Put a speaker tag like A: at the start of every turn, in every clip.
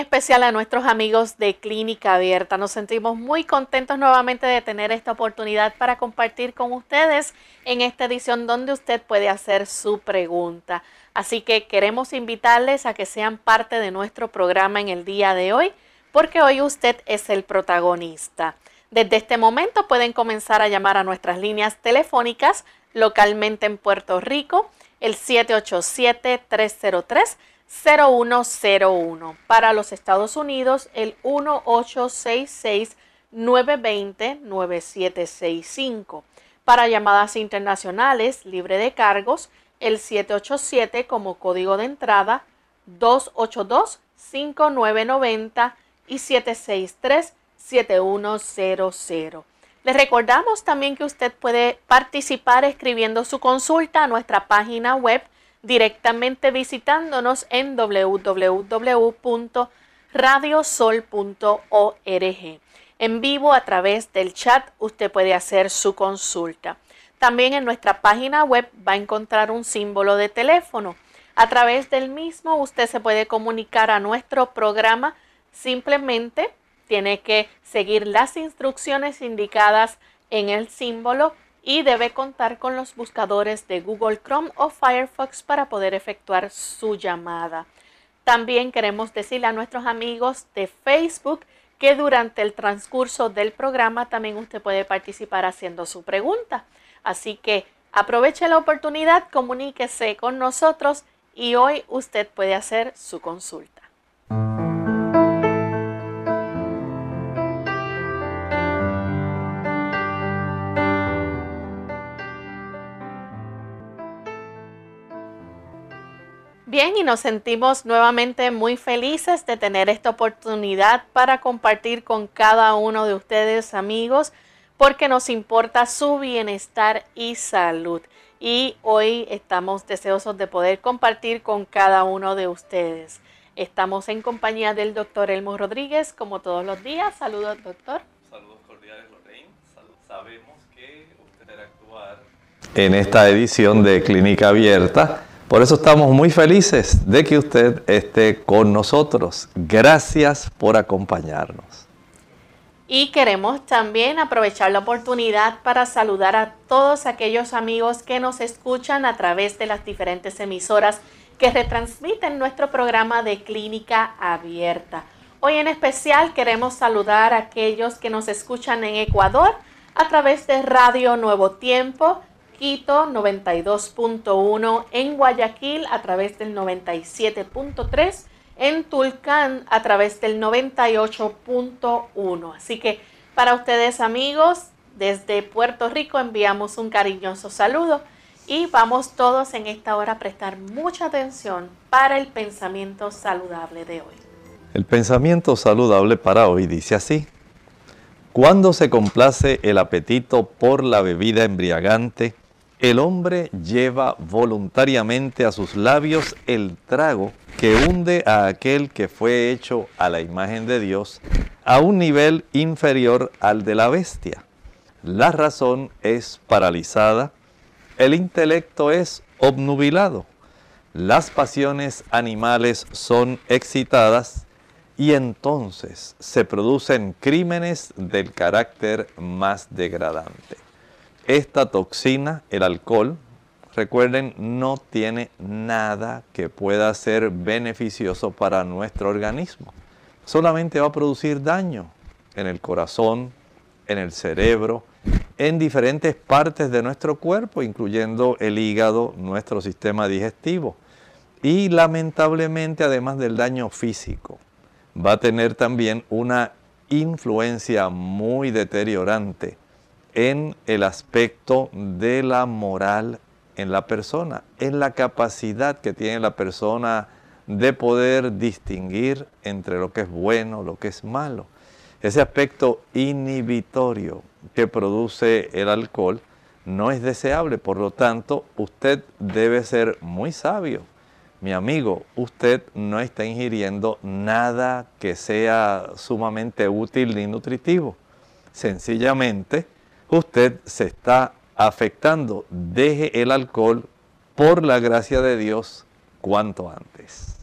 A: Especial a nuestros amigos de Clínica Abierta. Nos sentimos muy contentos nuevamente de tener esta oportunidad para compartir con ustedes en esta edición donde usted puede hacer su pregunta. Así que queremos invitarles a que sean parte de nuestro programa en el día de hoy, porque hoy usted es el protagonista. Desde este momento pueden comenzar a llamar a nuestras líneas telefónicas localmente en Puerto Rico, el 787 303 0101. Para los Estados Unidos, el 1866-920-9765. Para llamadas internacionales, libre de cargos, el 787 como código de entrada, 282-5990 y 763-7100. Les recordamos también que usted puede participar escribiendo su consulta a nuestra página web directamente visitándonos en www.radiosol.org. En vivo a través del chat usted puede hacer su consulta. También en nuestra página web va a encontrar un símbolo de teléfono. A través del mismo usted se puede comunicar a nuestro programa. Simplemente tiene que seguir las instrucciones indicadas en el símbolo y debe contar con los buscadores de Google Chrome o Firefox para poder efectuar su llamada. También queremos decirle a nuestros amigos de Facebook que durante el transcurso del programa también usted puede participar haciendo su pregunta. Así que aproveche la oportunidad, comuníquese con nosotros y hoy usted puede hacer su consulta. Bien, y nos sentimos nuevamente muy felices de tener esta oportunidad para compartir con cada uno de ustedes, amigos, porque nos importa su bienestar y salud. Y hoy estamos deseosos de poder compartir con cada uno de ustedes. Estamos en compañía del doctor Elmo Rodríguez, como todos los días. Saludos, doctor.
B: Saludos cordiales, Lorraine. Sabemos que usted debe actuar en esta edición de Clínica Abierta por eso estamos muy felices de que usted esté con nosotros. Gracias por acompañarnos.
A: Y queremos también aprovechar la oportunidad para saludar a todos aquellos amigos que nos escuchan a través de las diferentes emisoras que retransmiten nuestro programa de clínica abierta. Hoy en especial queremos saludar a aquellos que nos escuchan en Ecuador a través de Radio Nuevo Tiempo, Quito 92.1, en Guayaquil a través del 97.3, en Tulcán a través del 98.1. Así que para ustedes amigos, desde Puerto Rico enviamos un cariñoso saludo y vamos todos en esta hora a prestar mucha atención para el pensamiento saludable de hoy.
B: El pensamiento saludable para hoy dice así. Cuando se complace el apetito por la bebida embriagante, el hombre lleva voluntariamente a sus labios el trago que hunde a aquel que fue hecho a la imagen de Dios a un nivel inferior al de la bestia. La razón es paralizada, el intelecto es obnubilado, las pasiones animales son excitadas y entonces se producen crímenes del carácter más degradante. Esta toxina, el alcohol, recuerden, no tiene nada que pueda ser beneficioso para nuestro organismo. Solamente va a producir daño en el corazón, en el cerebro, en diferentes partes de nuestro cuerpo, incluyendo el hígado, nuestro sistema digestivo. Y lamentablemente, además del daño físico, va a tener también una influencia muy deteriorante en el aspecto de la moral en la persona, en la capacidad que tiene la persona de poder distinguir entre lo que es bueno, lo que es malo. Ese aspecto inhibitorio que produce el alcohol no es deseable, por lo tanto, usted debe ser muy sabio. Mi amigo, usted no está ingiriendo nada que sea sumamente útil ni nutritivo. Sencillamente, usted se está afectando. Deje el alcohol por la gracia de Dios cuanto antes.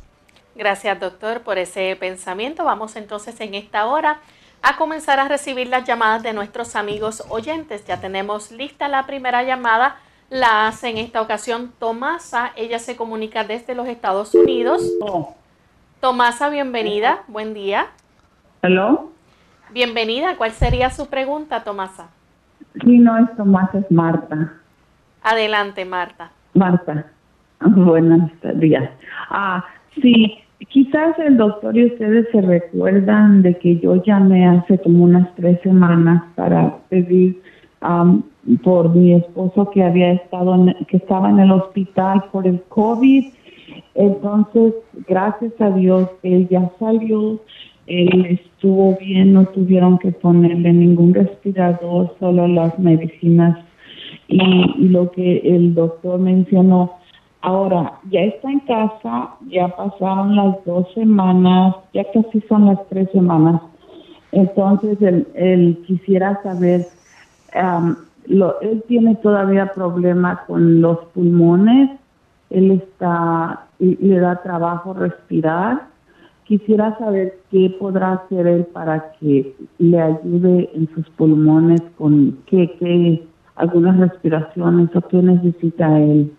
A: Gracias doctor por ese pensamiento. Vamos entonces en esta hora a comenzar a recibir las llamadas de nuestros amigos oyentes. Ya tenemos lista la primera llamada. La hace en esta ocasión Tomasa. Ella se comunica desde los Estados Unidos. Tomasa, bienvenida. Buen día.
C: Hello.
A: Bienvenida. ¿Cuál sería su pregunta, Tomasa?
C: Sí, no es Tomás, es Marta.
A: Adelante, Marta.
C: Marta, buenos días. Ah, sí, quizás el doctor y ustedes se recuerdan de que yo llamé hace como unas tres semanas para pedir por mi esposo que había estado, que estaba en el hospital por el COVID. Entonces, gracias a Dios, él ya salió él estuvo bien, no tuvieron que ponerle ningún respirador, solo las medicinas y, lo que el doctor mencionó. Ahora, ya está en casa, ya pasaron las dos semanas, ya casi son las tres semanas. Entonces, él, quisiera saber, lo, él tiene todavía problemas con los pulmones, él está, le da trabajo respirar Quisiera saber qué podrá hacer él para que le ayude en sus pulmones con qué, qué algunas respiraciones o qué necesita él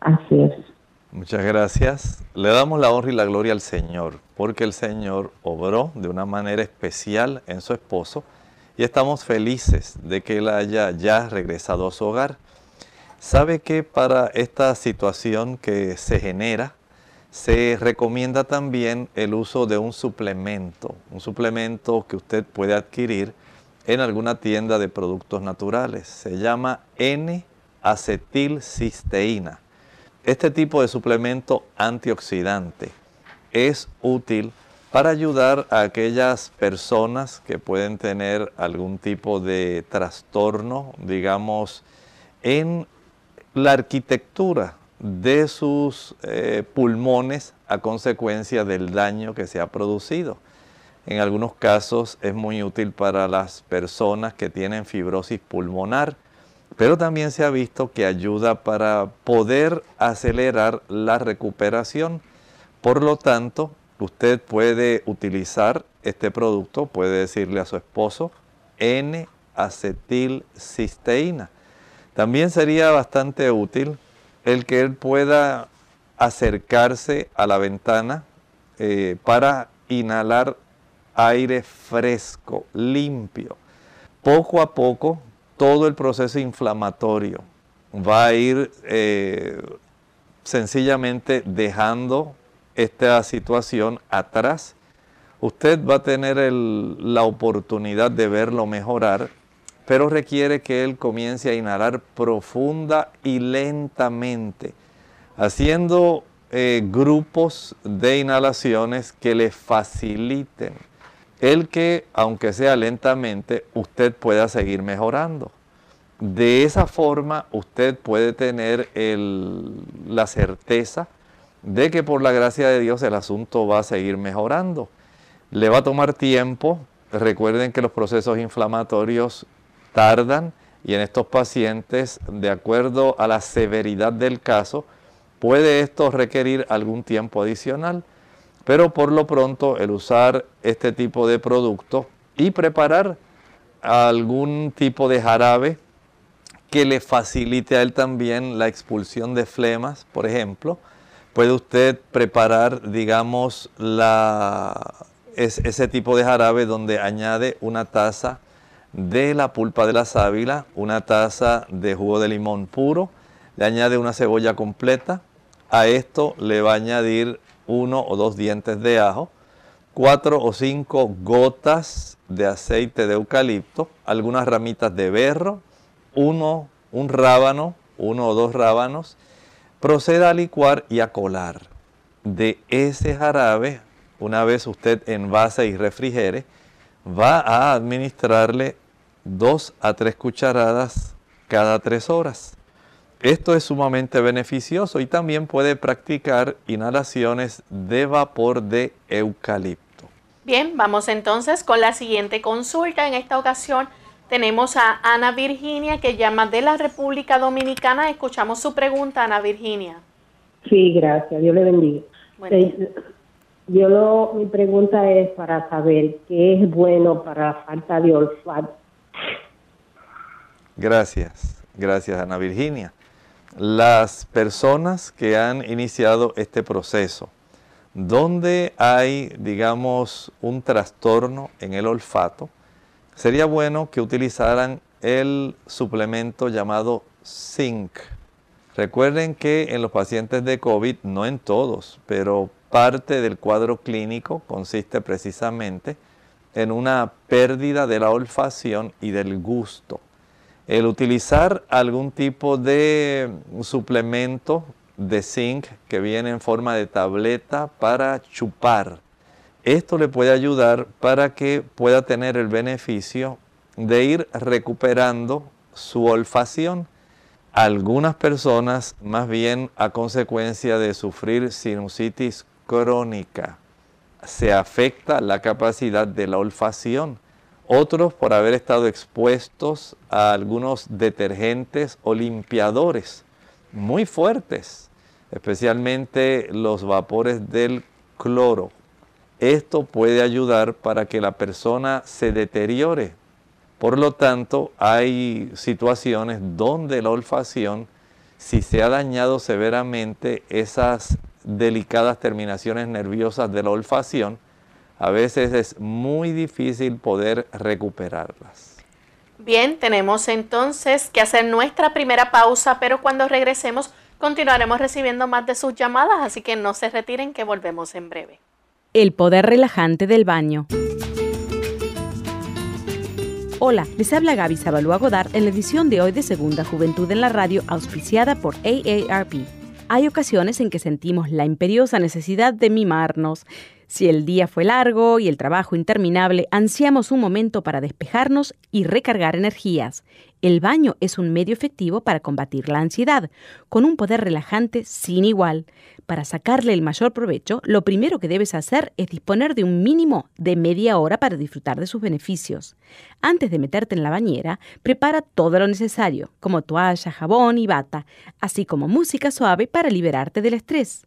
C: hacer.
B: Muchas gracias. Le damos la honra y la gloria al Señor, porque el Señor obró de una manera especial en su esposo y estamos felices de que él haya ya regresado a su hogar. ¿Sabe que para esta situación que se genera, se recomienda también el uso de un suplemento, un suplemento que usted puede adquirir en alguna tienda de productos naturales. Se llama N-acetilcisteína. Este tipo de suplemento antioxidante es útil para ayudar a aquellas personas que pueden tener algún tipo de trastorno, digamos, en la arquitectura de sus eh, pulmones a consecuencia del daño que se ha producido. En algunos casos es muy útil para las personas que tienen fibrosis pulmonar, pero también se ha visto que ayuda para poder acelerar la recuperación. Por lo tanto, usted puede utilizar este producto, puede decirle a su esposo N-acetilcisteína. También sería bastante útil el que él pueda acercarse a la ventana eh, para inhalar aire fresco, limpio. Poco a poco, todo el proceso inflamatorio va a ir eh, sencillamente dejando esta situación atrás. Usted va a tener la oportunidad de verlo mejorar pero requiere que él comience a inhalar profunda y lentamente, haciendo eh, grupos de inhalaciones que le faciliten el que, aunque sea lentamente, usted pueda seguir mejorando. de esa forma usted puede tener la certeza de que por la gracia de Dios el asunto va a seguir mejorando. Le va a tomar tiempo. Recuerden que los procesos inflamatorios tardan y en estos pacientes, de acuerdo a la severidad del caso, puede esto requerir algún tiempo adicional. Pero por lo pronto el usar este tipo de producto y preparar algún tipo de jarabe que le facilite a él también la expulsión de flemas, por ejemplo, puede usted preparar, digamos, la, ese tipo de jarabe donde añade una taza de la pulpa de la sábila, una taza de jugo de limón puro, le añade una cebolla completa, a esto le va a añadir uno o dos dientes de ajo, cuatro o cinco gotas de aceite de eucalipto, algunas ramitas de berro, uno, un rábano, uno o dos rábanos, proceda a licuar y a colar. De ese jarabe, una vez usted envase y refrigere, va a administrarle dos a tres cucharadas cada tres horas. Esto es sumamente beneficioso y también puede practicar inhalaciones de vapor de eucalipto.
A: Bien, vamos entonces con la siguiente consulta. En esta ocasión tenemos a Ana Virginia que llama de la República Dominicana. Escuchamos su pregunta, Ana Virginia.
D: Sí, gracias. Dios le bendiga. yo lo, mi pregunta es para saber qué es bueno para la falta de olfato.
B: Gracias, gracias Ana Virginia las personas que han iniciado este proceso, donde hay, digamos, un trastorno en el olfato, sería bueno que utilizaran el suplemento llamado zinc. Recuerden que en los pacientes de COVID, no en todos, pero parte del cuadro clínico consiste precisamente en una pérdida de la olfacción y del gusto el utilizar algún tipo de suplemento de zinc que viene en forma de tableta para chupar. Esto le puede ayudar para que pueda tener el beneficio de ir recuperando su olfacción. Algunas personas, más bien a consecuencia de sufrir sinusitis crónica, se afecta la capacidad de la olfacción otros por haber estado expuestos a algunos detergentes o limpiadores muy fuertes, especialmente los vapores del cloro. Esto puede ayudar para que la persona se deteriore. Por lo tanto, hay situaciones donde la olfacción, si se ha dañado severamente esas delicadas terminaciones nerviosas de la olfacción, a veces es muy difícil poder recuperarlas.
A: Bien, tenemos entonces que hacer nuestra primera pausa, pero cuando regresemos continuaremos recibiendo más de sus llamadas, así que no se retiren que volvemos en breve.
E: El poder relajante del baño. Hola, les habla Gaby Zabalúa Godard en la edición de hoy de Segunda Juventud en la Radio, auspiciada por AARP. Hay ocasiones en que sentimos la imperiosa necesidad de mimarnos si el día fue largo y el trabajo interminable, ansiamos un momento para despejarnos y recargar energías. El baño es un medio efectivo para combatir la ansiedad, con un poder relajante sin igual. Para sacarle el mayor provecho, lo primero que debes hacer es disponer de un mínimo de media hora para disfrutar de sus beneficios. Antes de meterte en la bañera, prepara todo lo necesario, como toalla, jabón y bata, así como música suave para liberarte del estrés.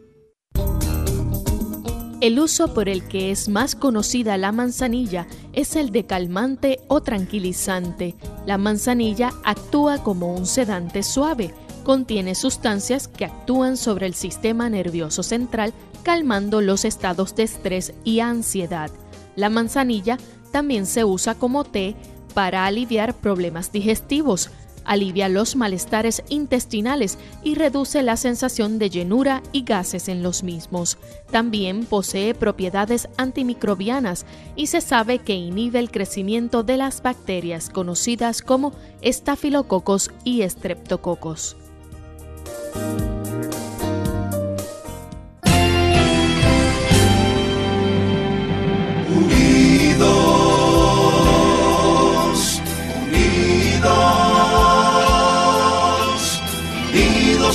F: El uso por el que es más conocida la manzanilla es el de calmante o tranquilizante. La manzanilla actúa como un sedante suave. Contiene sustancias que actúan sobre el sistema nervioso central, calmando los estados de estrés y ansiedad. La manzanilla también se usa como té para aliviar problemas digestivos, alivia los malestares intestinales y reduce la sensación de llenura y gases en los mismos. También posee propiedades antimicrobianas y se sabe que inhibe el crecimiento de las bacterias conocidas como estafilococos y estreptococos.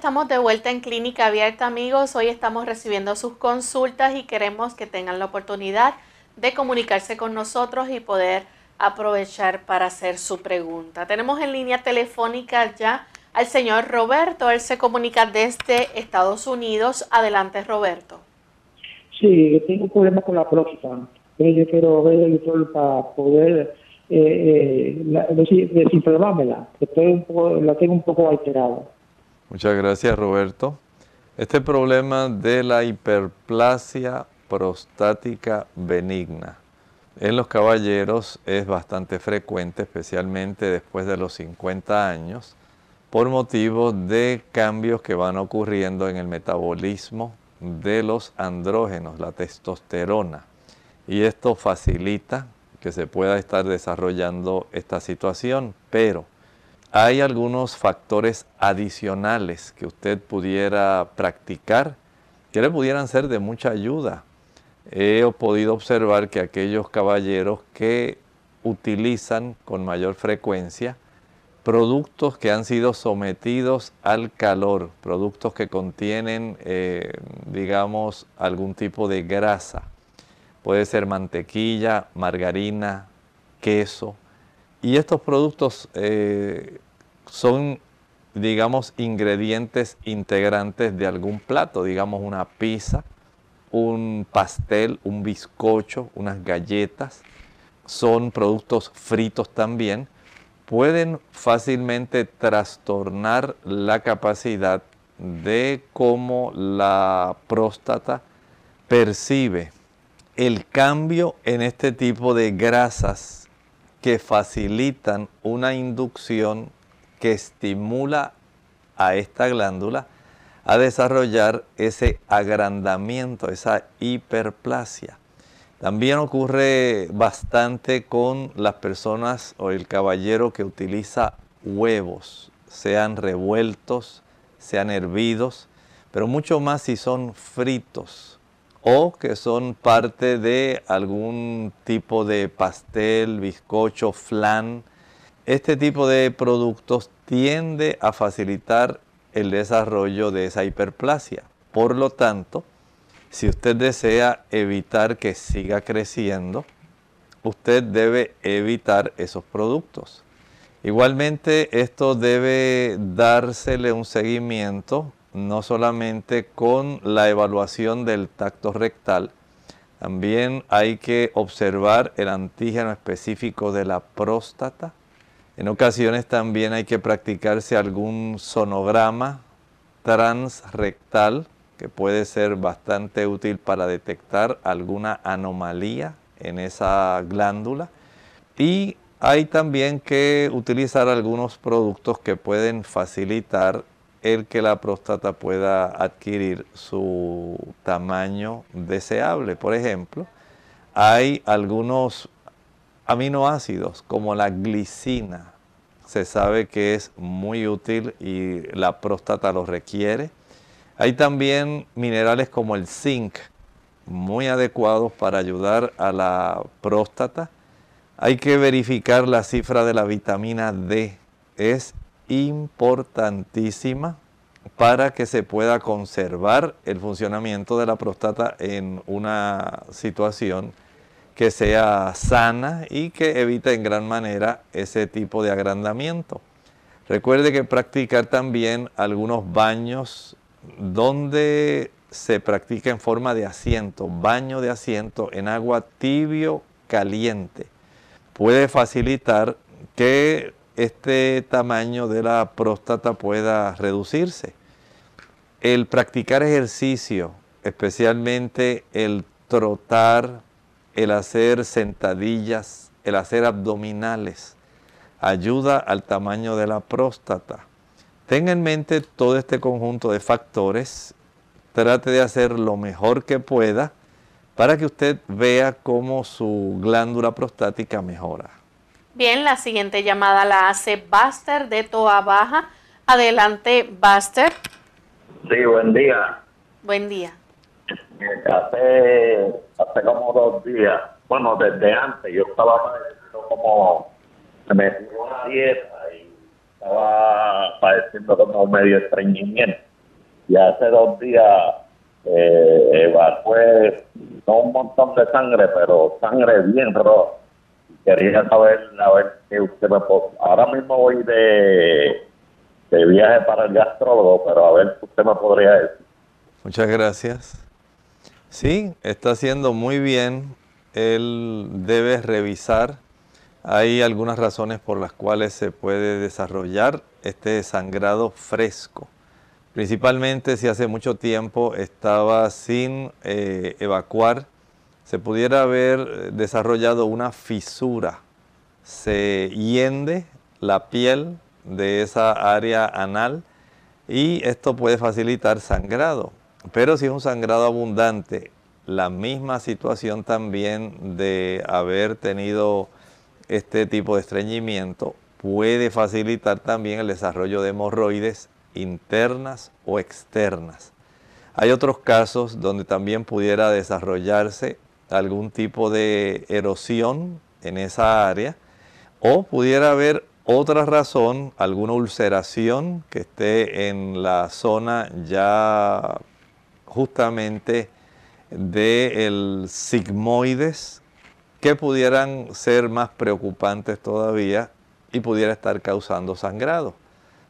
A: Estamos de vuelta en Clínica Abierta, amigos. Hoy estamos recibiendo sus consultas y queremos que tengan la oportunidad de comunicarse con nosotros y poder aprovechar para hacer su pregunta. Tenemos en línea telefónica ya al señor Roberto. Él se comunica desde Estados Unidos. Adelante, Roberto.
G: Sí, tengo un problema con la próstata. Yo quiero ver el doctor para poder eh, eh, desinflamármela. La tengo un poco alterada.
B: Muchas gracias Roberto. Este problema de la hiperplasia prostática benigna en los caballeros es bastante frecuente, especialmente después de los 50 años, por motivo de cambios que van ocurriendo en el metabolismo de los andrógenos, la testosterona. Y esto facilita que se pueda estar desarrollando esta situación, pero hay algunos factores adicionales que usted pudiera practicar que le pudieran ser de mucha ayuda. He podido observar que aquellos caballeros que utilizan con mayor frecuencia productos que han sido sometidos al calor, productos que contienen, eh, digamos, algún tipo de grasa. Puede ser mantequilla, margarina, queso, y estos productos eh, son, digamos, ingredientes integrantes de algún plato, digamos una pizza, un pastel, un bizcocho, unas galletas. Son productos fritos también. Pueden fácilmente trastornar la capacidad de cómo la próstata percibe el cambio en este tipo de grasas que facilitan una inducción que estimula a esta glándula a desarrollar ese agrandamiento, esa hiperplasia. También ocurre bastante con las personas o el caballero que utiliza huevos, sean revueltos, sean hervidos, pero mucho más si son fritos o que son parte de algún tipo de pastel, bizcocho, flan. Este tipo de productos tiende a facilitar el desarrollo de esa hiperplasia. Por lo tanto, si usted desea evitar que siga creciendo, usted debe evitar esos productos. Igualmente, esto debe dársele un seguimiento no solamente con la evaluación del tacto rectal, también hay que observar el antígeno específico de la próstata. En ocasiones también hay que practicarse algún sonograma transrectal que puede ser bastante útil para detectar alguna anomalía en esa glándula. Y hay también que utilizar algunos productos que pueden facilitar el que la próstata pueda adquirir su tamaño deseable. Por ejemplo, hay algunos aminoácidos como la glicina. Se sabe que es muy útil y la próstata lo requiere. Hay también minerales como el zinc, muy adecuados para ayudar a la próstata. Hay que verificar la cifra de la vitamina D. Es importantísima para que se pueda conservar el funcionamiento de la próstata en una situación que sea sana y que evite en gran manera ese tipo de agrandamiento. Recuerde que practicar también algunos baños donde se practica en forma de asiento, baño de asiento en agua tibio caliente. Puede facilitar que este tamaño de la próstata pueda reducirse. El practicar ejercicio, especialmente el trotar, el hacer sentadillas, el hacer abdominales, ayuda al tamaño de la próstata. Tenga en mente todo este conjunto de factores, trate de hacer lo mejor que pueda para que usted vea cómo su glándula prostática mejora.
A: Bien, la siguiente llamada la hace Buster de Toa Baja. Adelante, Buster.
H: Sí, buen día.
A: Buen día.
H: Hace, hace como dos días, bueno, desde antes, yo estaba padeciendo como, me metí una dieta y estaba padeciendo como medio estreñimiento. Y hace dos días eh, evacué, no un montón de sangre, pero sangre bien roja. Quería saber, a ver qué usted me puede... Ahora mismo voy de, de viaje para el gastrólogo, pero a ver qué usted me podría decir.
B: Muchas gracias. Sí, está haciendo muy bien. Él debe revisar. Hay algunas razones por las cuales se puede desarrollar este sangrado fresco. Principalmente si hace mucho tiempo estaba sin eh, evacuar, se pudiera haber desarrollado una fisura. Se hiende la piel de esa área anal y esto puede facilitar sangrado. Pero si es un sangrado abundante, la misma situación también de haber tenido este tipo de estreñimiento puede facilitar también el desarrollo de hemorroides internas o externas. Hay otros casos donde también pudiera desarrollarse algún tipo de erosión en esa área o pudiera haber otra razón, alguna ulceración que esté en la zona ya justamente del sigmoides que pudieran ser más preocupantes todavía y pudiera estar causando sangrado.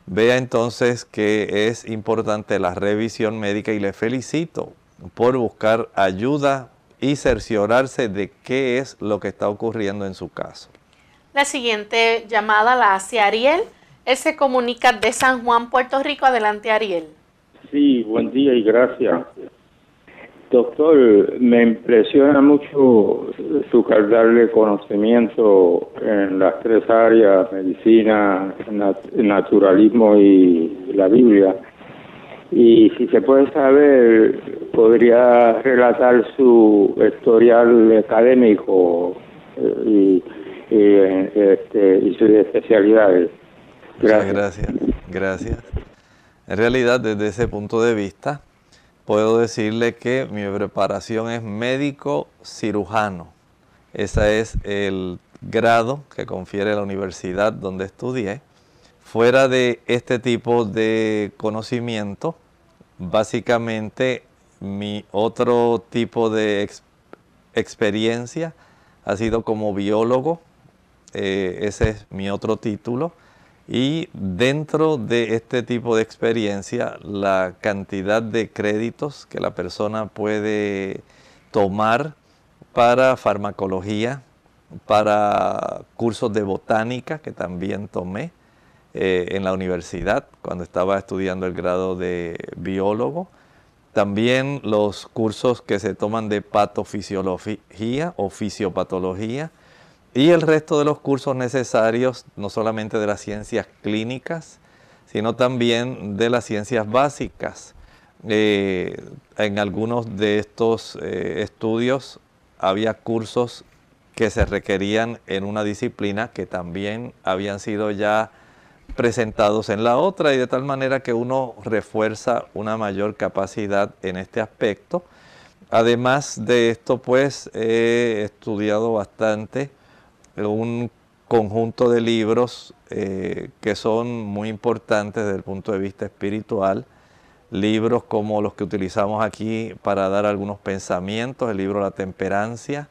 B: Vea entonces que es importante la revisión médica y le felicito por buscar ayuda y cerciorarse de qué es lo que está ocurriendo en su caso.
A: La siguiente llamada la hace Ariel. Él se comunica de San Juan, Puerto Rico. Adelante, Ariel.
I: Sí, buen día y gracias. Doctor, me impresiona mucho su darle conocimiento en las tres áreas, medicina, naturalismo y la Biblia. Y si se puede saber, podría relatar su historial académico eh, y, este, y sus especialidades.
B: Gracias. gracias. Gracias. En realidad, desde ese punto de vista, puedo decirle que mi preparación es médico cirujano. Ese es el grado que confiere la universidad donde estudié. Fuera de este tipo de conocimiento, básicamente mi otro tipo de experiencia ha sido como biólogo. Eh, ese es mi otro título. Y dentro de este tipo de experiencia, la cantidad de créditos que la persona puede tomar para farmacología, para cursos de botánica que también tomé eh, en la universidad cuando estaba estudiando el grado de biólogo. También los cursos que se toman de patofisiología o fisiopatología y el resto de los cursos necesarios, no solamente de las ciencias clínicas, sino también de las ciencias básicas. Eh, en algunos de estos eh, estudios había cursos que se requerían en una disciplina que también habían sido ya presentados en la otra y de tal manera que uno refuerza una mayor capacidad en este aspecto. Además de esto, pues he estudiado bastante un conjunto de libros eh, que son muy importantes desde el punto de vista espiritual. Libros como los que utilizamos aquí para dar algunos pensamientos, el libro La Temperancia,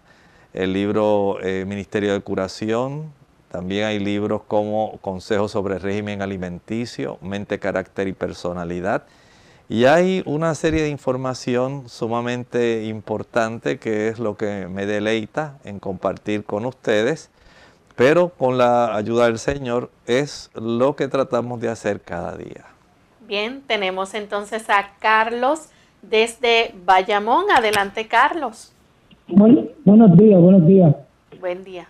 B: el libro eh, Ministerio de Curación, también hay libros como Consejos sobre régimen alimenticio, Mente, Carácter y Personalidad. Y hay una serie de información sumamente importante que es lo que me deleita en compartir con ustedes pero con la ayuda del Señor es lo que tratamos de hacer cada día.
A: Bien, tenemos entonces a Carlos desde Bayamón. Adelante, Carlos.
G: buenos días, buenos días.
A: Buen día.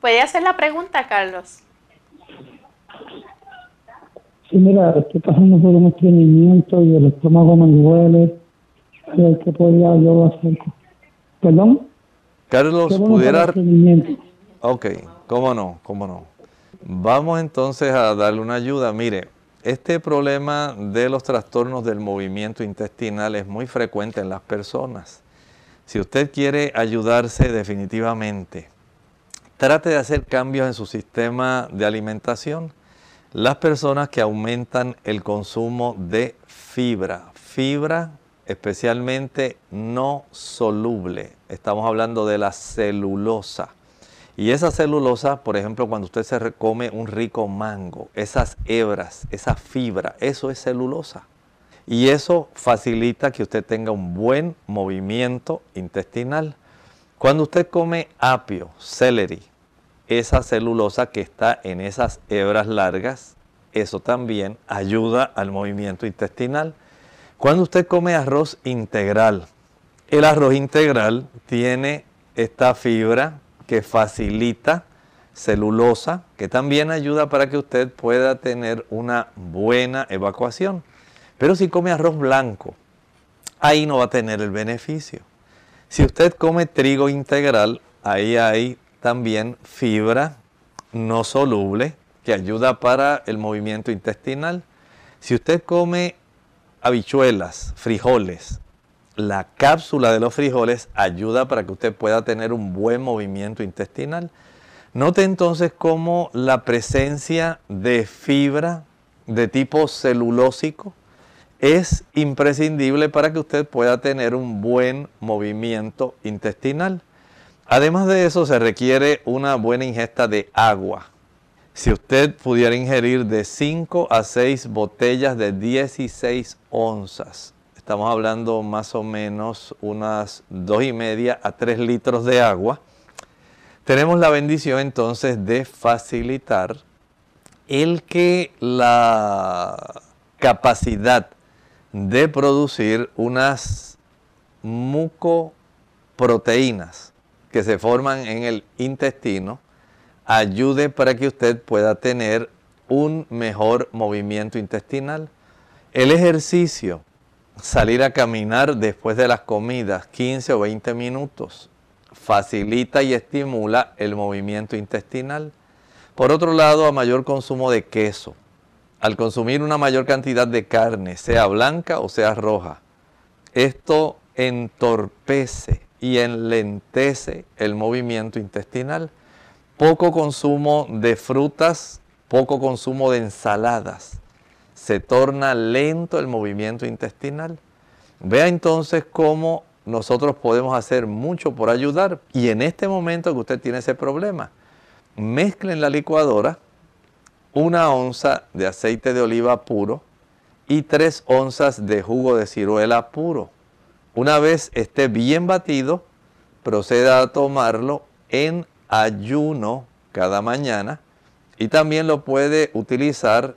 A: ¿Puede hacer la pregunta, Carlos?
G: Sí, mira, estoy pasando por un estreñimiento y el estómago me duele. ¿Qué podría yo hacer? ¿Perdón?
B: Carlos, pudiera... Ok. ¿Cómo no? ¿Cómo no? Vamos entonces a darle una ayuda. Mire, este problema de los trastornos del movimiento intestinal es muy frecuente en las personas. Si usted quiere ayudarse definitivamente, trate de hacer cambios en su sistema de alimentación. Las personas que aumentan el consumo de fibra, fibra especialmente no soluble, estamos hablando de la celulosa. Y esa celulosa, por ejemplo, cuando usted se come un rico mango, esas hebras, esa fibra, eso es celulosa. Y eso facilita que usted tenga un buen movimiento intestinal. Cuando usted come apio, celery, esa celulosa que está en esas hebras largas, eso también ayuda al movimiento intestinal. Cuando usted come arroz integral, el arroz integral tiene esta fibra que facilita celulosa, que también ayuda para que usted pueda tener una buena evacuación. Pero si come arroz blanco, ahí no va a tener el beneficio. Si usted come trigo integral, ahí hay también fibra no soluble que ayuda para el movimiento intestinal. Si usted come habichuelas, frijoles, la cápsula de los frijoles ayuda para que usted pueda tener un buen movimiento intestinal. Note entonces cómo la presencia de fibra de tipo celulósico es imprescindible para que usted pueda tener un buen movimiento intestinal. Además de eso se requiere una buena ingesta de agua. Si usted pudiera ingerir de 5 a 6 botellas de 16 onzas Estamos hablando más o menos unas dos y media a tres litros de agua. Tenemos la bendición entonces de facilitar el que la capacidad de producir unas mucoproteínas que se forman en el intestino ayude para que usted pueda tener un mejor movimiento intestinal. El ejercicio salir a caminar después de las comidas, 15 o 20 minutos, facilita y estimula el movimiento intestinal. Por otro lado, a mayor consumo de queso, al consumir una mayor cantidad de carne, sea blanca o sea roja, esto entorpece y enlentece el movimiento intestinal. Poco consumo de frutas, poco consumo de ensaladas se torna lento el movimiento intestinal. Vea entonces cómo nosotros podemos hacer mucho por ayudar. Y en este momento que usted tiene ese problema, mezcle en la licuadora una onza de aceite de oliva puro y tres onzas de jugo de ciruela puro. Una vez esté bien batido, proceda a tomarlo en ayuno cada mañana y también lo puede utilizar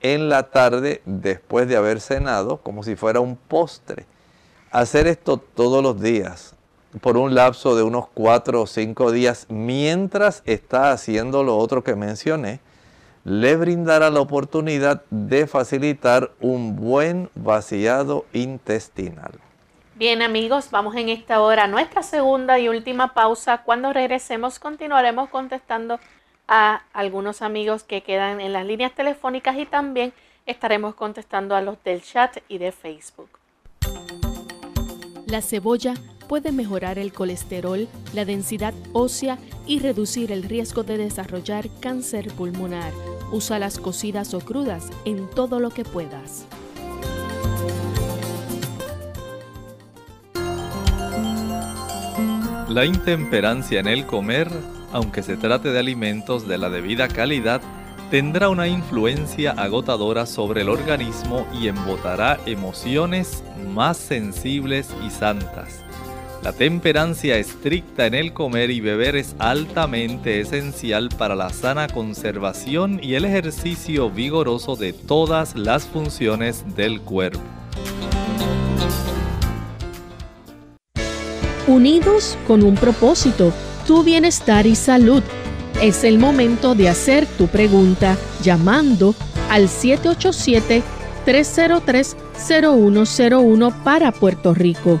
B: en la tarde después de haber cenado, como si fuera un postre. Hacer esto todos los días, por un lapso de unos cuatro o cinco días, mientras está haciendo lo otro que mencioné, le brindará la oportunidad de facilitar un buen vaciado intestinal.
A: Bien amigos, vamos en esta hora a nuestra segunda y última pausa. Cuando regresemos continuaremos contestando a algunos amigos que quedan en las líneas telefónicas y también estaremos contestando a los del chat y de Facebook.
F: La cebolla puede mejorar el colesterol, la densidad ósea y reducir el riesgo de desarrollar cáncer pulmonar. Usa las cocidas o crudas en todo lo que puedas.
B: La intemperancia en el comer, aunque se trate de alimentos de la debida calidad, tendrá una influencia agotadora sobre el organismo y embotará emociones más sensibles y santas. La temperancia estricta en el comer y beber es altamente esencial para la sana conservación y el ejercicio vigoroso de todas las funciones del cuerpo.
F: unidos con un propósito, tu bienestar y salud. Es el momento de hacer tu pregunta llamando al 787-303-0101 para Puerto Rico,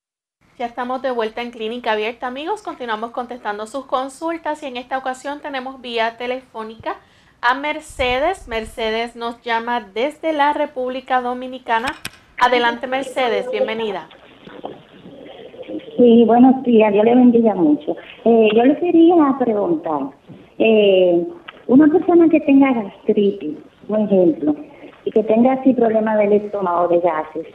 A: Ya estamos de vuelta en Clínica Abierta, amigos. Continuamos contestando sus consultas y en esta ocasión tenemos vía telefónica a Mercedes. Mercedes nos llama desde la República Dominicana. Adelante, Mercedes, bienvenida.
J: Sí, buenos días, Dios le bendiga mucho. Eh, yo le quería preguntar, eh, una persona que tenga gastritis, por ejemplo, y que tenga así problemas del estómago, de gases,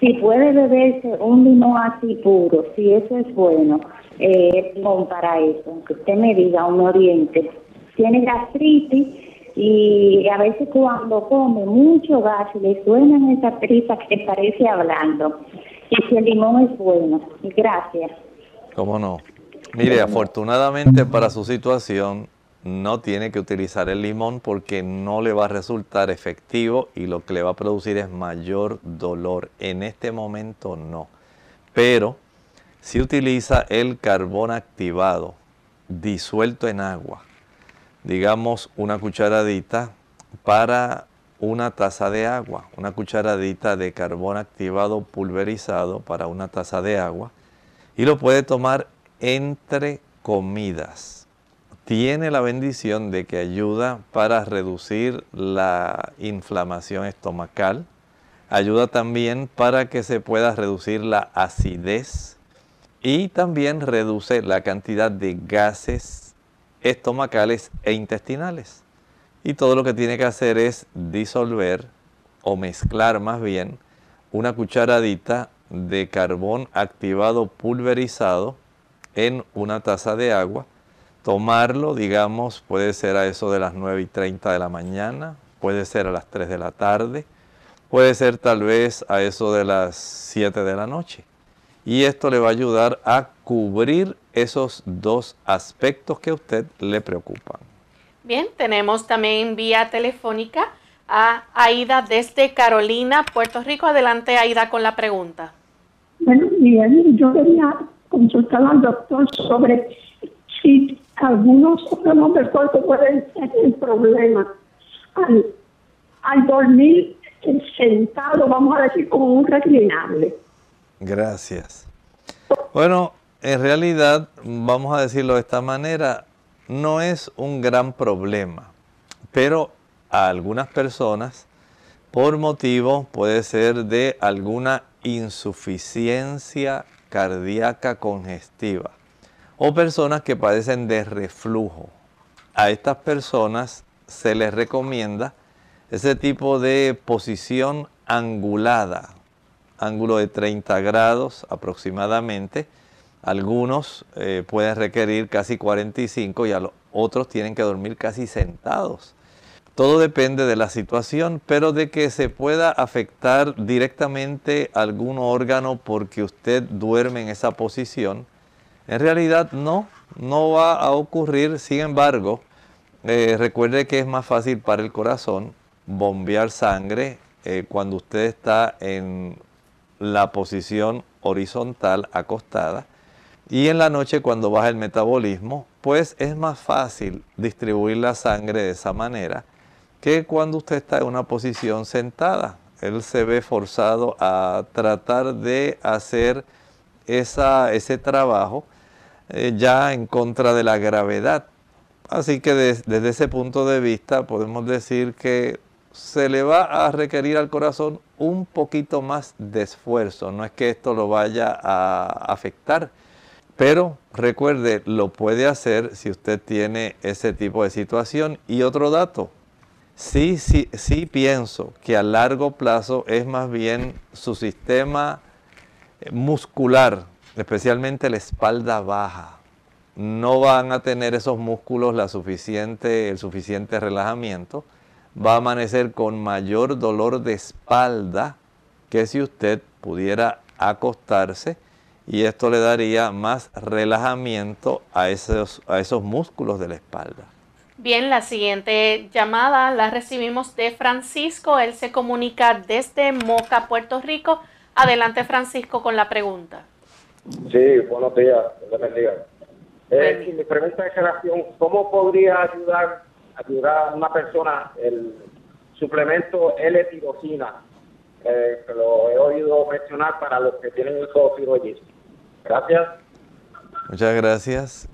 J: si puede beberse un limón así puro, si eso es bueno, eh, para eso, que usted me diga, un oriente. Tiene gastritis y a veces cuando come mucho gas le suenan esas tripas que parece hablando y si el limón es bueno. Gracias.
B: ¿Cómo no? Mire, afortunadamente para su situación no tiene que utilizar el limón porque no le va a resultar efectivo y lo que le va a producir es mayor dolor. En este momento no. Pero si utiliza el carbón activado disuelto en agua, digamos una cucharadita para una taza de agua, una cucharadita de carbón activado pulverizado para una taza de agua y lo puede tomar entre comidas. Tiene la bendición de que ayuda para reducir la inflamación estomacal, ayuda también para que se pueda reducir la acidez y también reduce la cantidad de gases estomacales e intestinales y todo lo que tiene que hacer es disolver o mezclar más bien una cucharadita de carbón activado pulverizado en una taza de agua. Tomarlo, digamos, puede ser a eso de las 9 y 30 de la mañana, puede ser a las 3 de la tarde, puede ser tal vez a eso de las 7 de la noche. Y esto le va a ayudar a cubrir esos dos aspectos que a usted le preocupan.
A: Bien, tenemos también vía telefónica a Aida desde Carolina, Puerto Rico. Adelante, Aida, con la pregunta.
K: Bueno, bien, yo quería consultar al doctor sobre si algunos órganos del cuerpo pueden tener problemas al, al dormir sentado, vamos a decir, como un reclinable.
B: Gracias. Bueno, en realidad, vamos a decirlo de esta manera, no es un gran problema, pero a algunas personas, por motivo puede ser de alguna insuficiencia cardíaca congestiva o personas que padecen de reflujo. A estas personas se les recomienda ese tipo de posición angulada, ángulo de 30 grados aproximadamente. Algunos eh, pueden requerir casi 45 y a los otros tienen que dormir casi sentados. Todo depende de la situación, pero de que se pueda afectar directamente algún órgano porque usted duerme en esa posición, en realidad no, no va a ocurrir. Sin embargo, eh, recuerde que es más fácil para el corazón bombear sangre eh, cuando usted está en la posición horizontal acostada y en la noche cuando baja el metabolismo, pues es más fácil distribuir la sangre de esa manera que cuando usted está en una posición sentada. Él se ve forzado a tratar de hacer esa, ese trabajo eh, ya en contra de la gravedad. Así que desde ese punto de vista podemos decir que se le va a requerir al corazón un poquito más de esfuerzo. No es que esto lo vaya a afectar, pero recuerde, lo puede hacer si usted tiene ese tipo de situación. Y otro dato, sí, sí, sí pienso que a largo plazo es más bien su sistema muscular, especialmente la espalda baja. No van a tener esos músculos la suficiente, el suficiente relajamiento va a amanecer con mayor dolor de espalda que si usted pudiera acostarse y esto le daría más relajamiento a esos, a esos músculos de la espalda.
A: Bien, la siguiente llamada la recibimos de Francisco. Él se comunica desde Moca, Puerto Rico. Adelante, Francisco, con la pregunta.
L: Sí, buenos días. bendiga. Eh, mi pregunta es relación, ¿cómo podría ayudar ayudar a una persona el suplemento L-tirosina, eh, que lo he oído mencionar para los que tienen el hipotiroidismo. Gracias.
B: Muchas gracias.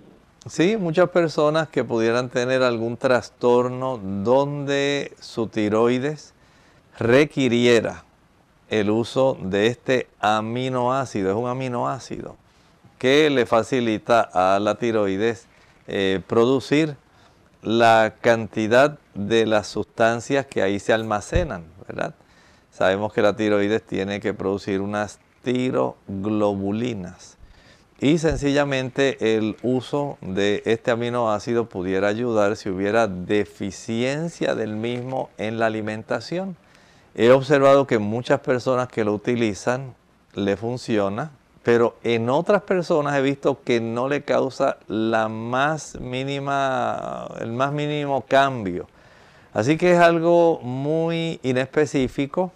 B: Sí, muchas personas que pudieran tener algún trastorno donde su tiroides requiriera el uso de este aminoácido, es un aminoácido que le facilita a la tiroides eh, producir la cantidad de las sustancias que ahí se almacenan, ¿verdad? Sabemos que la tiroides tiene que producir unas tiroglobulinas y sencillamente el uso de este aminoácido pudiera ayudar si hubiera deficiencia del mismo en la alimentación. He observado que muchas personas que lo utilizan le funciona, pero en otras personas he visto que no le causa la más mínima, el más mínimo cambio. Así que es algo muy inespecífico.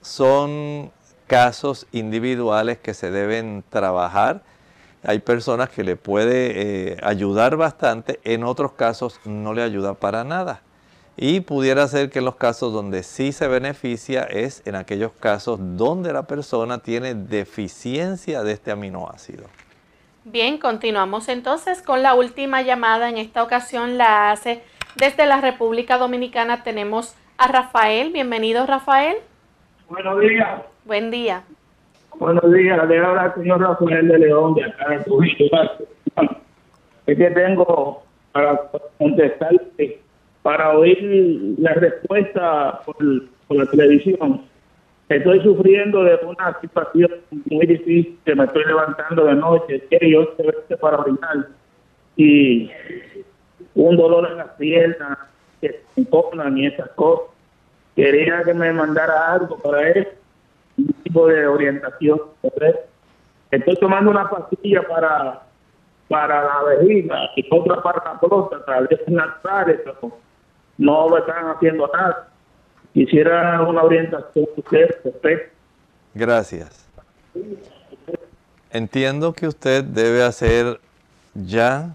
B: Son casos individuales que se deben trabajar. Hay personas que le puede eh, ayudar bastante, en otros casos no le ayuda para nada. Y pudiera ser que en los casos donde sí se beneficia es en aquellos casos donde la persona tiene deficiencia de este aminoácido.
A: Bien, continuamos entonces con la última llamada. En esta ocasión la hace desde la República Dominicana. Tenemos a Rafael. Bienvenido, Rafael.
G: Buenos días.
A: Buen día.
G: Buenos días. Le habla el señor Rafael de León de acá de Trujillo. Es que tengo para contestarte para oír la respuesta por, la televisión. Estoy sufriendo de una situación muy difícil, me estoy levantando de noche, que yo se para orinar y un dolor en las piernas, que se imponan y esas cosas. Quería que me mandara algo para eso, un tipo de orientación. Estoy tomando una pastilla para para la vejiga y otra para la próstata, vez en las no me están haciendo nada. Quisiera una orientación usted,
B: Gracias. Entiendo que usted debe hacer ya,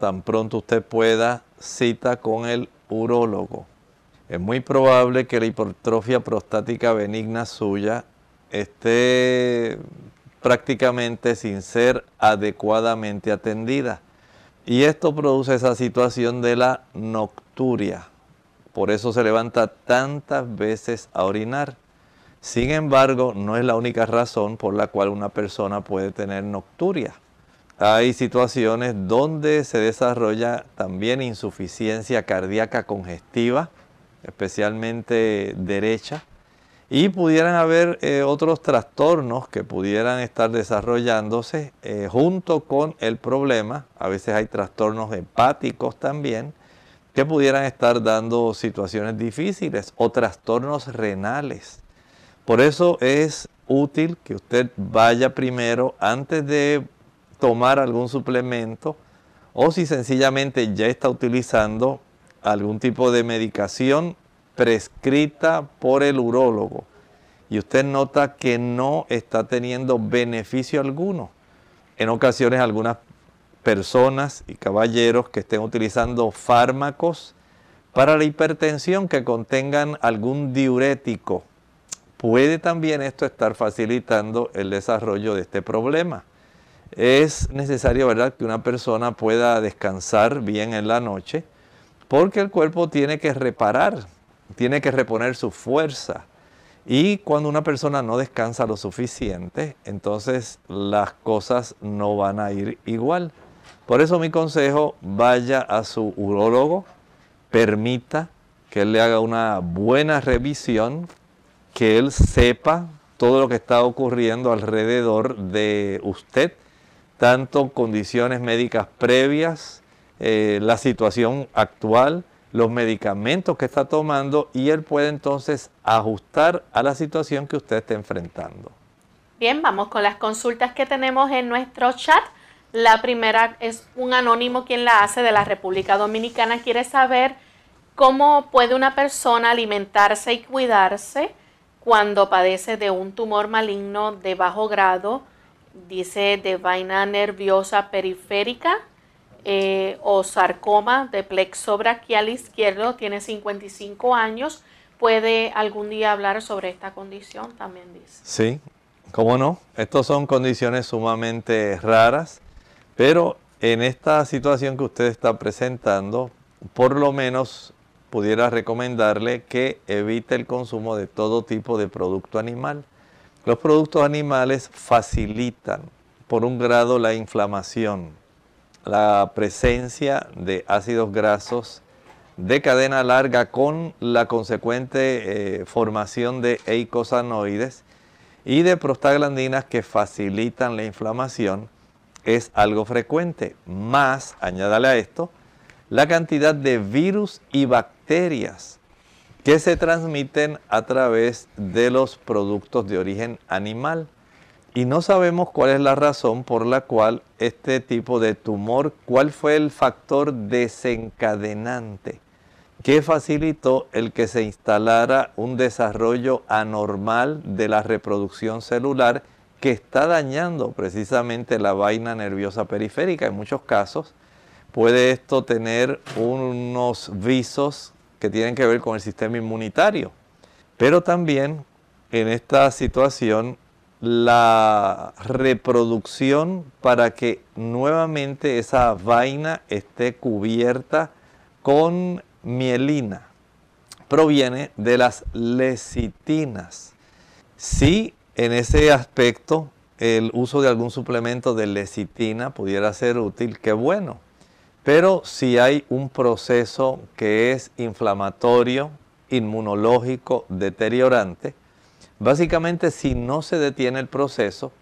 B: tan pronto usted pueda, cita con el urólogo. Es muy probable que la hipertrofia prostática benigna suya esté prácticamente sin ser adecuadamente atendida. Y esto produce esa situación de la nocturia. Por eso se levanta tantas veces a orinar. Sin embargo, no es la única razón por la cual una persona puede tener nocturia. Hay situaciones donde se desarrolla también insuficiencia cardíaca congestiva, especialmente derecha, y pudieran haber eh, otros trastornos que pudieran estar desarrollándose eh, junto con el problema. A veces hay trastornos hepáticos también que pudieran estar dando situaciones difíciles o trastornos renales. Por eso es útil que usted vaya primero antes de tomar algún suplemento o si sencillamente ya está utilizando algún tipo de medicación prescrita por el urólogo y usted nota que no está teniendo beneficio alguno. En ocasiones algunas personas y caballeros que estén utilizando fármacos para la hipertensión que contengan algún diurético, puede también esto estar facilitando el desarrollo de este problema. Es necesario, ¿verdad?, que una persona pueda descansar bien en la noche, porque el cuerpo tiene que reparar tiene que reponer su fuerza. Y cuando una persona no descansa lo suficiente, entonces las cosas no van a ir igual. Por eso mi consejo, vaya a su urólogo, permita que él le haga una buena revisión, que él sepa todo lo que está ocurriendo alrededor de usted, tanto condiciones médicas previas, eh, la situación actual, los medicamentos que está tomando y él puede entonces ajustar a la situación que usted esté enfrentando.
A: Bien, vamos con las consultas que tenemos en nuestro chat. La primera es un anónimo quien la hace de la República Dominicana. Quiere saber cómo puede una persona alimentarse y cuidarse cuando padece de un tumor maligno de bajo grado, dice de vaina nerviosa periférica eh, o sarcoma de plexo braquial izquierdo, tiene 55 años. ¿Puede algún día hablar sobre esta condición? También dice.
B: Sí, cómo no. Estas son condiciones sumamente raras, pero en esta situación que usted está presentando, por lo menos pudiera recomendarle que evite el consumo de todo tipo de producto animal. Los productos animales facilitan por un grado la inflamación, la presencia de ácidos grasos de cadena larga con la consecuente eh, formación de eicosanoides y de prostaglandinas que facilitan la inflamación es algo frecuente. Más, añádale a esto, la cantidad de virus y bacterias que se transmiten a través de los productos de origen animal. Y no sabemos cuál es la razón por la cual este tipo de tumor, cuál fue el factor desencadenante que facilitó el que se instalara un desarrollo anormal de la reproducción celular que está dañando precisamente la vaina nerviosa periférica. En muchos casos puede esto tener unos visos que tienen que ver con el sistema inmunitario. Pero también en esta situación la reproducción para que nuevamente esa vaina esté cubierta con mielina. Proviene de las lecitinas. Si en ese aspecto el uso de algún suplemento de lecitina pudiera ser útil, qué bueno. Pero si hay un proceso que es inflamatorio, inmunológico, deteriorante, Básicamente, si no se detiene el proceso,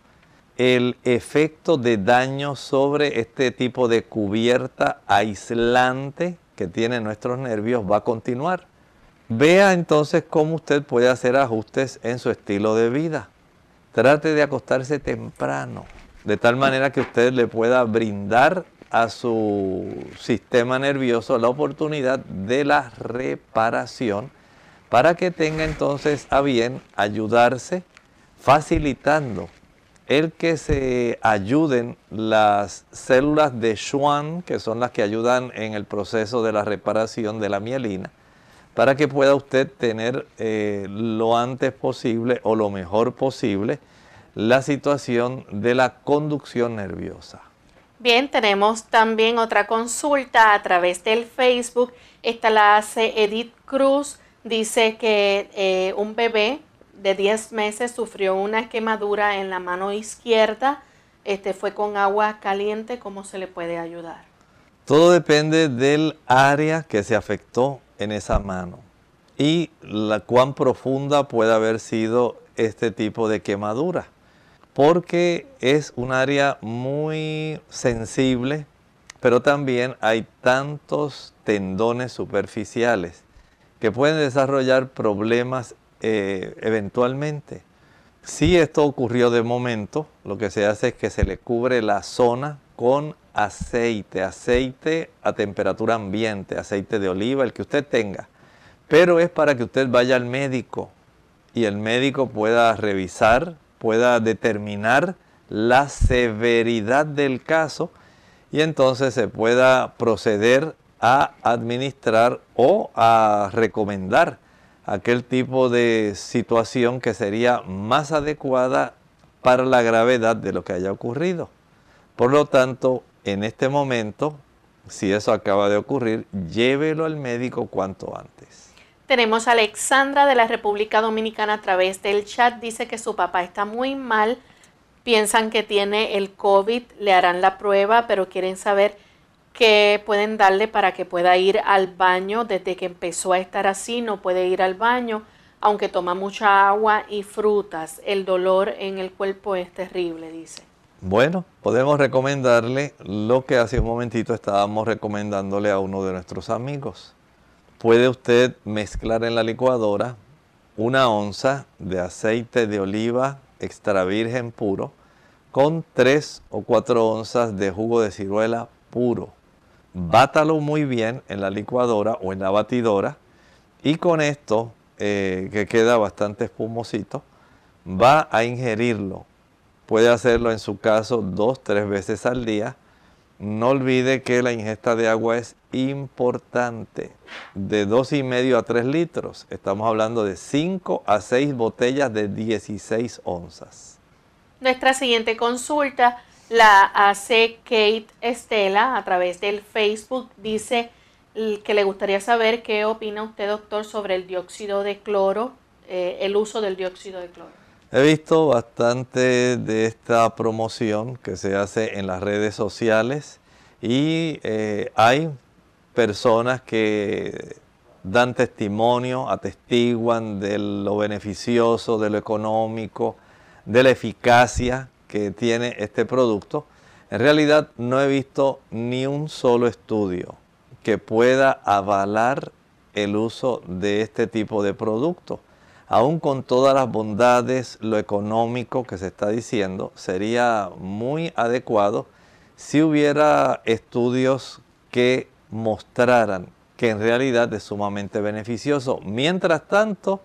B: el efecto de daño sobre este tipo de cubierta aislante que tienen nuestros nervios va a continuar. Vea entonces cómo usted puede hacer ajustes en su estilo de vida. Trate de acostarse temprano, de tal manera que usted le pueda brindar a su sistema nervioso la oportunidad de la reparación para que tenga entonces a bien ayudarse facilitando el que se ayuden las células de Schwann, que son las que ayudan en el proceso de la reparación de la mielina, para que pueda usted tener eh, lo antes posible o lo mejor posible la situación de la conducción nerviosa.
A: Bien, tenemos también otra consulta a través del Facebook. Esta la hace Edith Cruz dice que eh, un bebé de 10 meses sufrió una quemadura en la mano izquierda. Este fue con agua caliente, ¿cómo se le puede ayudar?
B: Todo depende del área que se afectó en esa mano. Y la cuán profunda puede haber sido este tipo de quemadura, porque es un área muy sensible, pero también hay tantos tendones superficiales que pueden desarrollar problemas eh, eventualmente. Si esto ocurrió de momento, lo que se hace es que se le cubre la zona con aceite, aceite a temperatura ambiente, aceite de oliva, el que usted tenga. Pero es para que usted vaya al médico y el médico pueda revisar, pueda determinar la severidad del caso y entonces se pueda proceder a administrar o a recomendar aquel tipo de situación que sería más adecuada para la gravedad de lo que haya ocurrido. Por lo tanto, en este momento, si eso acaba de ocurrir, llévelo al médico cuanto antes.
A: Tenemos a Alexandra de la República Dominicana a través del chat. Dice que su papá está muy mal. Piensan que tiene el COVID, le harán la prueba, pero quieren saber qué pueden darle para que pueda ir al baño. Desde que empezó a estar así, no puede ir al baño, aunque toma mucha agua y frutas. El dolor en el cuerpo es terrible, dice.
B: Bueno, podemos recomendarle lo que hace un momentito estábamos recomendándole a uno de nuestros amigos. Puede usted mezclar en la licuadora una onza de aceite de oliva extra virgen puro con tres o cuatro onzas de jugo de ciruela puro. Bátalo muy bien en la licuadora o en la batidora y con esto, eh, que queda bastante espumosito, va a ingerirlo Puede hacerlo en su caso dos, tres veces al día. No olvide que la ingesta de agua es importante. De dos y medio a 3 litros. Estamos hablando de 5 a 6 botellas de 16 onzas.
A: Nuestra siguiente consulta la hace Kate Estela a través del Facebook. Dice que le gustaría saber qué opina usted, doctor, sobre el dióxido de cloro, eh, el uso del dióxido de cloro.
B: He visto bastante de esta promoción que se hace en las redes sociales y eh, hay personas que dan testimonio, atestiguan de lo beneficioso, de lo económico, de la eficacia que tiene este producto. En realidad no he visto ni un solo estudio que pueda avalar el uso de este tipo de producto aún con todas las bondades, lo económico que se está diciendo, sería muy adecuado si hubiera estudios que mostraran que en realidad es sumamente beneficioso. Mientras tanto,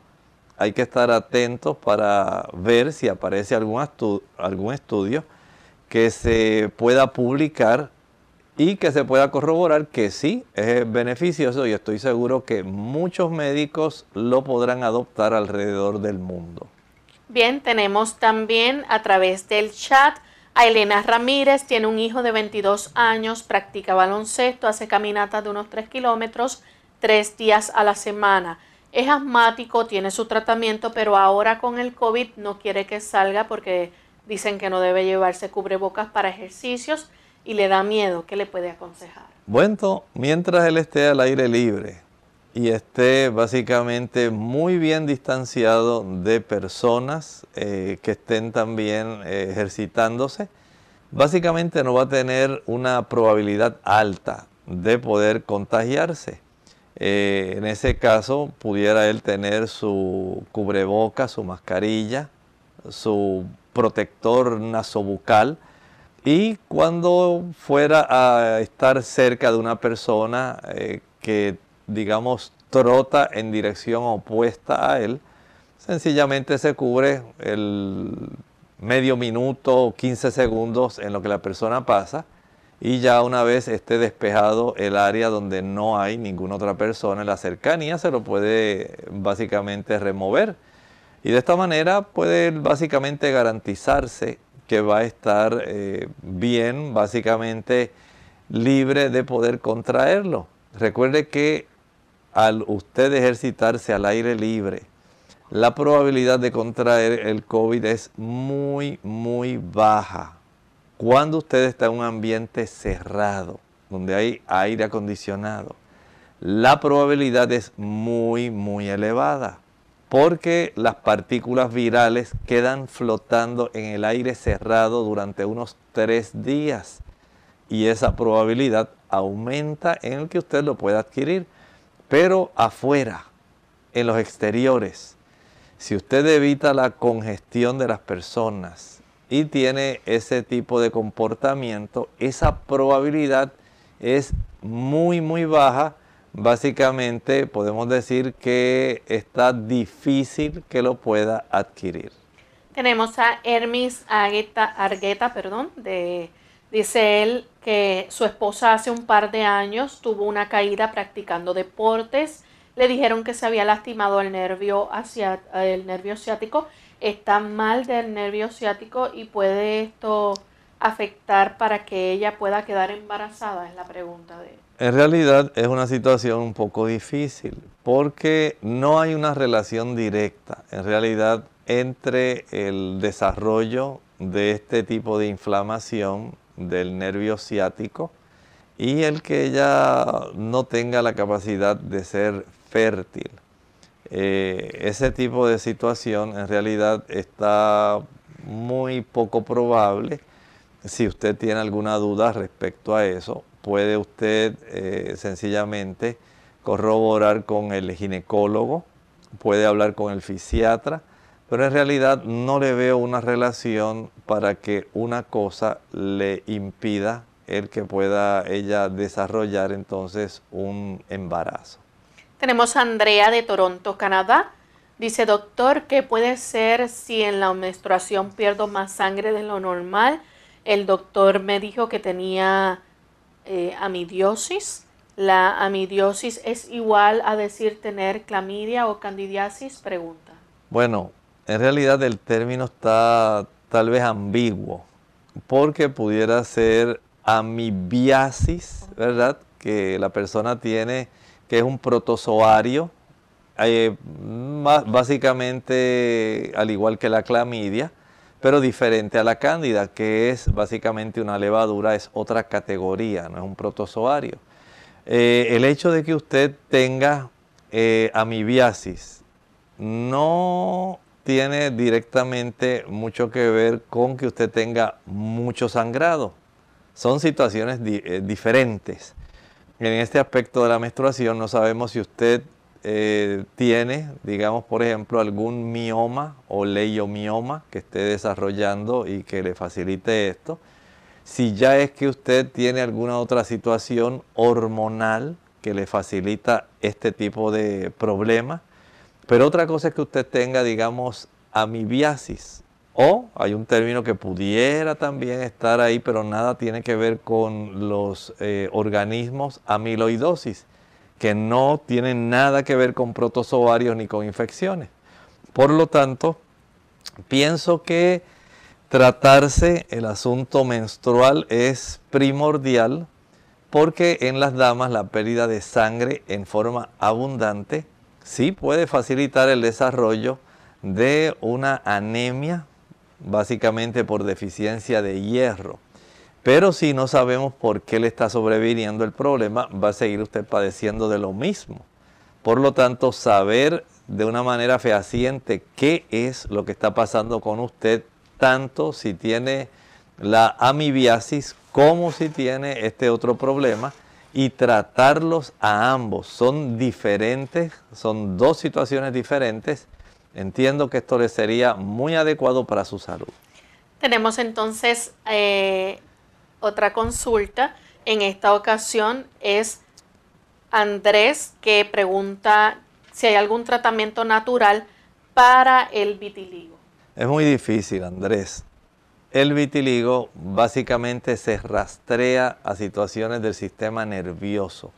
B: hay que estar atentos para ver si aparece algún, algún estudio que se pueda publicar y que se pueda corroborar que sí es beneficioso y estoy seguro que muchos médicos lo podrán adoptar alrededor del mundo.
A: Bien, tenemos también a través del chat a Elena Ramírez, tiene un hijo de 22 años, practica baloncesto, hace caminatas de unos 3 kilómetros, tres días a la semana. Es asmático, tiene su tratamiento, pero ahora con el COVID no quiere que salga porque dicen que no debe llevarse cubrebocas para ejercicios y le da miedo, ¿qué le puede aconsejar?
B: Bueno, mientras él esté al aire libre y esté básicamente muy bien distanciado de personas eh, que estén también eh, ejercitándose, básicamente no va a tener una probabilidad alta de poder contagiarse. Eh, en ese caso, pudiera él tener su cubreboca, su mascarilla, su protector nasobucal, y cuando fuera a estar cerca de una persona eh, que, digamos, trota en dirección opuesta a él, sencillamente se cubre el medio minuto o 15 segundos en lo que la persona pasa y ya una vez esté despejado el área donde no hay ninguna otra persona en la cercanía, se lo puede básicamente remover. Y de esta manera puede básicamente garantizarse que va a estar eh, bien, básicamente libre de poder contraerlo. Recuerde que al usted ejercitarse al aire libre, la probabilidad de contraer el COVID es muy, muy baja. Cuando usted está en un ambiente cerrado, donde hay aire acondicionado, la probabilidad es muy, muy elevada, porque las partículas virales quedan flotando en el aire cerrado durante unos tres días y esa probabilidad aumenta en el que usted lo pueda adquirir. Pero afuera, en los exteriores, si usted evita la congestión de las personas, y tiene ese tipo de comportamiento, esa probabilidad es muy, muy baja. Básicamente podemos decir que está difícil que lo pueda adquirir.
A: Tenemos a Hermes Argueta, perdón, de, dice él que su esposa hace un par de años tuvo una caída practicando deportes. Le dijeron que se había lastimado el nervio, hacia, el nervio ciático está mal del nervio ciático y puede esto afectar para que ella pueda quedar embarazada? Es la pregunta de
B: En realidad es una situación un poco difícil porque no hay una relación directa en realidad entre el desarrollo de este tipo de inflamación del nervio ciático y el que ella no tenga la capacidad de ser fértil. Eh, ese tipo de situación en realidad está muy poco probable. Si usted tiene alguna duda respecto a eso, puede usted eh, sencillamente corroborar con el ginecólogo, puede hablar con el fisiatra, pero en realidad no le veo una relación para que una cosa le impida el que pueda ella desarrollar entonces un embarazo.
A: Tenemos a Andrea de Toronto, Canadá. Dice, doctor, ¿qué puede ser si en la menstruación pierdo más sangre de lo normal? El doctor me dijo que tenía eh, amidiosis. ¿La amidiosis es igual a decir tener clamidia o candidiasis? Pregunta.
B: Bueno, en realidad el término está tal vez ambiguo, porque pudiera ser amibiasis, ¿verdad? Que la persona tiene que es un protozoario, eh, básicamente al igual que la clamidia, pero diferente a la cándida, que es básicamente una levadura, es otra categoría, no es un protozoario. Eh, el hecho de que usted tenga eh, amibiasis no tiene directamente mucho que ver con que usted tenga mucho sangrado. Son situaciones diferentes en este aspecto de la menstruación no sabemos si usted eh, tiene, digamos, por ejemplo, algún mioma o leiomioma que esté desarrollando y que le facilite esto. Si ya es que usted tiene alguna otra situación hormonal que le facilita este tipo de problema. Pero otra cosa es que usted tenga, digamos, amibiasis, o hay un término que pudiera también estar ahí, pero nada tiene que ver con los eh, organismos amiloidosis, que no tienen nada que ver con protozoarios ni con infecciones. Por lo tanto, pienso que tratarse el asunto menstrual es primordial porque en las damas la pérdida de sangre en forma abundante sí puede facilitar el desarrollo de una anemia básicamente por deficiencia de hierro. Pero si no sabemos por qué le está sobreviniendo el problema, va a seguir usted padeciendo de lo mismo. Por lo tanto, saber de una manera fehaciente qué es lo que está pasando con usted, tanto si tiene la amibiasis como si tiene este otro problema, y tratarlos a ambos. Son diferentes, son dos situaciones diferentes Entiendo que esto le sería muy adecuado para su salud.
A: Tenemos entonces eh, otra consulta. En esta ocasión es Andrés que pregunta si hay algún tratamiento natural para el vitiligo.
B: Es muy difícil, Andrés. El vitiligo básicamente se rastrea a situaciones del sistema nervioso.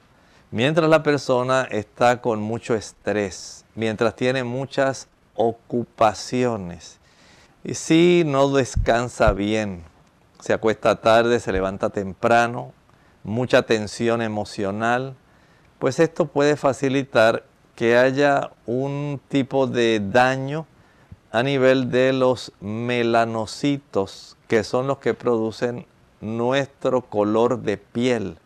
B: Mientras la persona está con mucho estrés, mientras tiene muchas ocupaciones. Y si no descansa bien, se acuesta tarde, se levanta temprano, mucha tensión emocional, pues esto puede facilitar que haya un tipo de daño a nivel de los melanocitos, que son los que producen nuestro color de piel.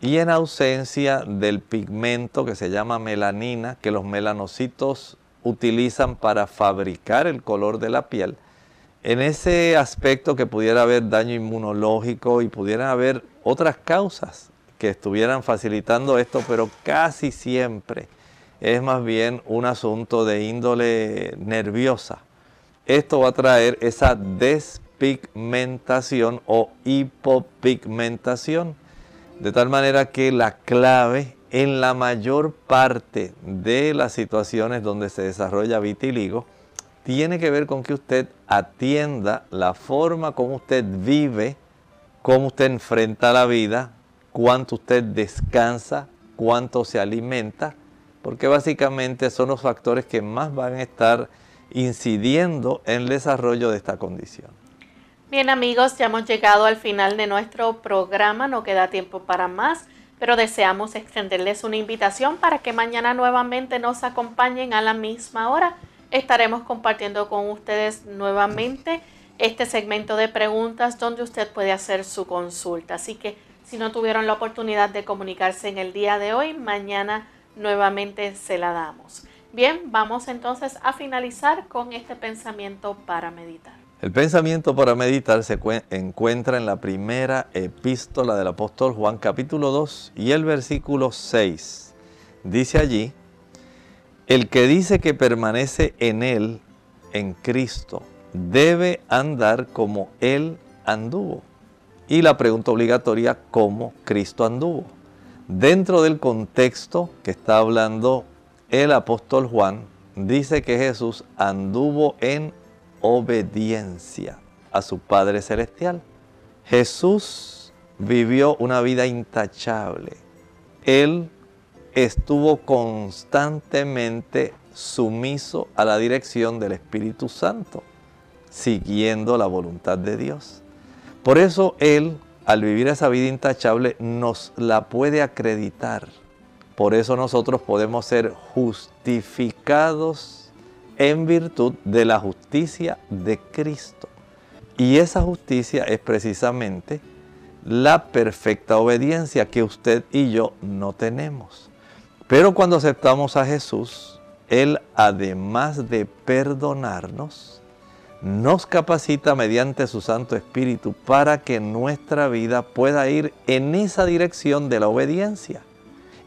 B: Y en ausencia del pigmento que se llama melanina, que los melanocitos utilizan para fabricar el color de la piel, en ese aspecto que pudiera haber daño inmunológico y pudiera haber otras causas que estuvieran facilitando esto, pero casi siempre es más bien un asunto de índole nerviosa. Esto va a traer esa despigmentación o hipopigmentación, de tal manera que la clave en la mayor parte de las situaciones donde se desarrolla vitiligo tiene que ver con que usted atienda la forma como usted vive, cómo usted enfrenta la vida, cuánto usted descansa, cuánto se alimenta, porque básicamente son los factores que más van a estar incidiendo en el desarrollo de esta condición.
A: Bien amigos, ya hemos llegado al final de nuestro programa, no queda tiempo para más, pero deseamos extenderles una invitación para que mañana nuevamente nos acompañen a la misma hora estaremos compartiendo con ustedes nuevamente este segmento de preguntas donde usted puede hacer su consulta. Así que si no tuvieron la oportunidad de comunicarse en el día de hoy, mañana nuevamente se la damos. Bien, vamos entonces a finalizar con este pensamiento para meditar.
B: El pensamiento para meditar se encuentra en la primera epístola del apóstol Juan capítulo 2 y el versículo 6. Dice allí, el que dice que permanece en Él, en Cristo, debe andar como Él anduvo. Y la pregunta obligatoria, ¿cómo Cristo anduvo? Dentro del contexto que está hablando el apóstol Juan, dice que Jesús anduvo en obediencia a su Padre Celestial. Jesús vivió una vida intachable. Él estuvo constantemente sumiso a la dirección del Espíritu Santo, siguiendo la voluntad de Dios. Por eso Él, al vivir esa vida intachable, nos la puede acreditar. Por eso nosotros podemos ser justificados en virtud de la justicia de Cristo. Y esa justicia es precisamente la perfecta obediencia que usted y yo no tenemos. Pero cuando aceptamos a Jesús, Él además de perdonarnos, nos capacita mediante su Santo Espíritu para que nuestra vida pueda ir en esa dirección de la obediencia.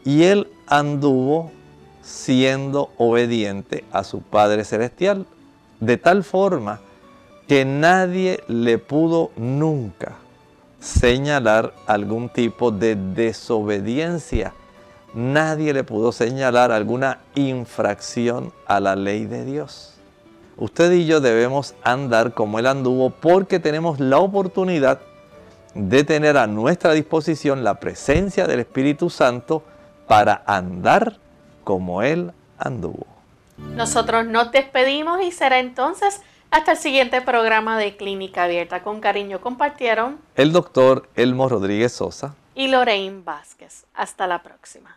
B: Y Él anduvo siendo obediente a su Padre Celestial, de tal forma que nadie le pudo nunca señalar algún tipo de desobediencia nadie le pudo señalar alguna infracción a la ley de Dios. Usted y yo debemos andar como Él anduvo porque tenemos la oportunidad de tener a nuestra disposición la presencia del Espíritu Santo para andar como Él anduvo.
A: Nosotros nos despedimos y será entonces hasta el siguiente programa de Clínica Abierta. Con cariño compartieron
B: el doctor Elmo Rodríguez Sosa
A: y Lorraine Vázquez. Hasta la próxima.